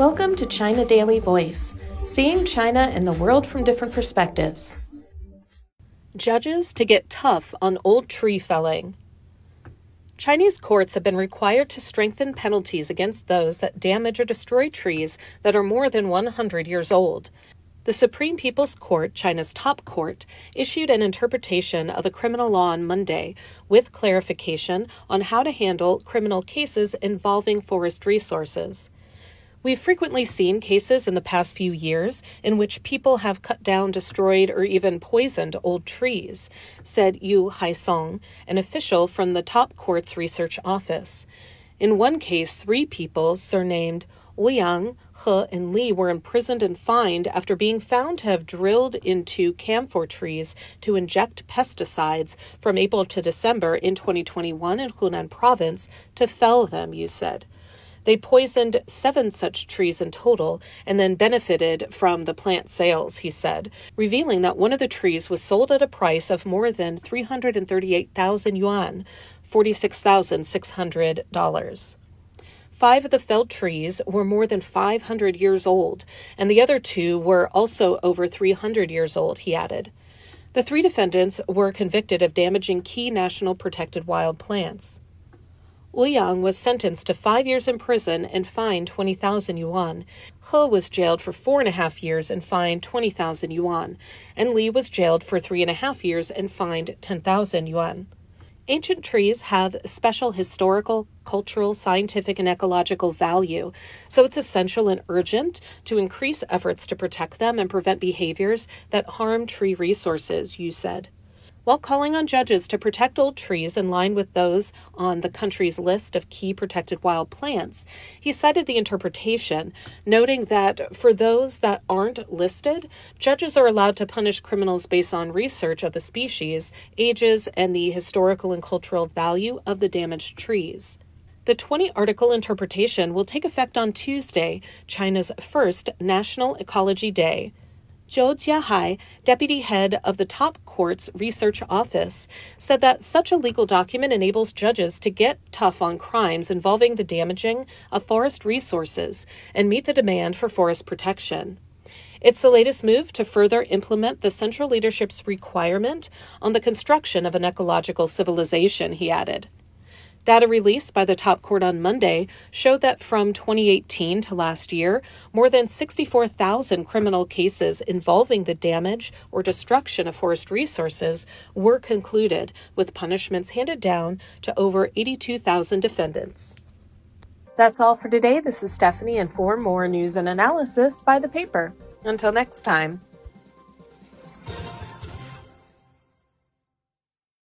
Welcome to China Daily Voice, seeing China and the world from different perspectives. Judges to get tough on old tree felling. Chinese courts have been required to strengthen penalties against those that damage or destroy trees that are more than 100 years old. The Supreme People's Court, China's top court, issued an interpretation of the criminal law on Monday with clarification on how to handle criminal cases involving forest resources. We've frequently seen cases in the past few years in which people have cut down, destroyed, or even poisoned old trees, said Yu Haisong, an official from the top court's research office. In one case, three people, surnamed Ouyang, He, and Li, were imprisoned and fined after being found to have drilled into camphor trees to inject pesticides from April to December in 2021 in Hunan province to fell them, Yu said. They poisoned seven such trees in total and then benefited from the plant sales, he said, revealing that one of the trees was sold at a price of more than 338,000 yuan, $46,600. Five of the felled trees were more than 500 years old, and the other two were also over 300 years old, he added. The three defendants were convicted of damaging key national protected wild plants. Ouyang was sentenced to five years in prison and fined 20,000 yuan. He was jailed for four and a half years and fined 20,000 yuan. And Li was jailed for three and a half years and fined 10,000 yuan. Ancient trees have special historical, cultural, scientific, and ecological value, so it's essential and urgent to increase efforts to protect them and prevent behaviors that harm tree resources, Yu said. While calling on judges to protect old trees in line with those on the country's list of key protected wild plants, he cited the interpretation, noting that for those that aren't listed, judges are allowed to punish criminals based on research of the species, ages, and the historical and cultural value of the damaged trees. The 20 article interpretation will take effect on Tuesday, China's first National Ecology Day. Zhou Jiahai, deputy head of the top court's research office, said that such a legal document enables judges to get tough on crimes involving the damaging of forest resources and meet the demand for forest protection. It's the latest move to further implement the central leadership's requirement on the construction of an ecological civilization, he added. Data released buy the top court on Monday showed that from 2018 to last year, more than 64,000 criminal cases involving the damage or destruction of forest resources were concluded, with punishments handed down to over 82,000 defendants. That's all for today. This is Stephanie, and for more news and analysis, by the paper. Until next time.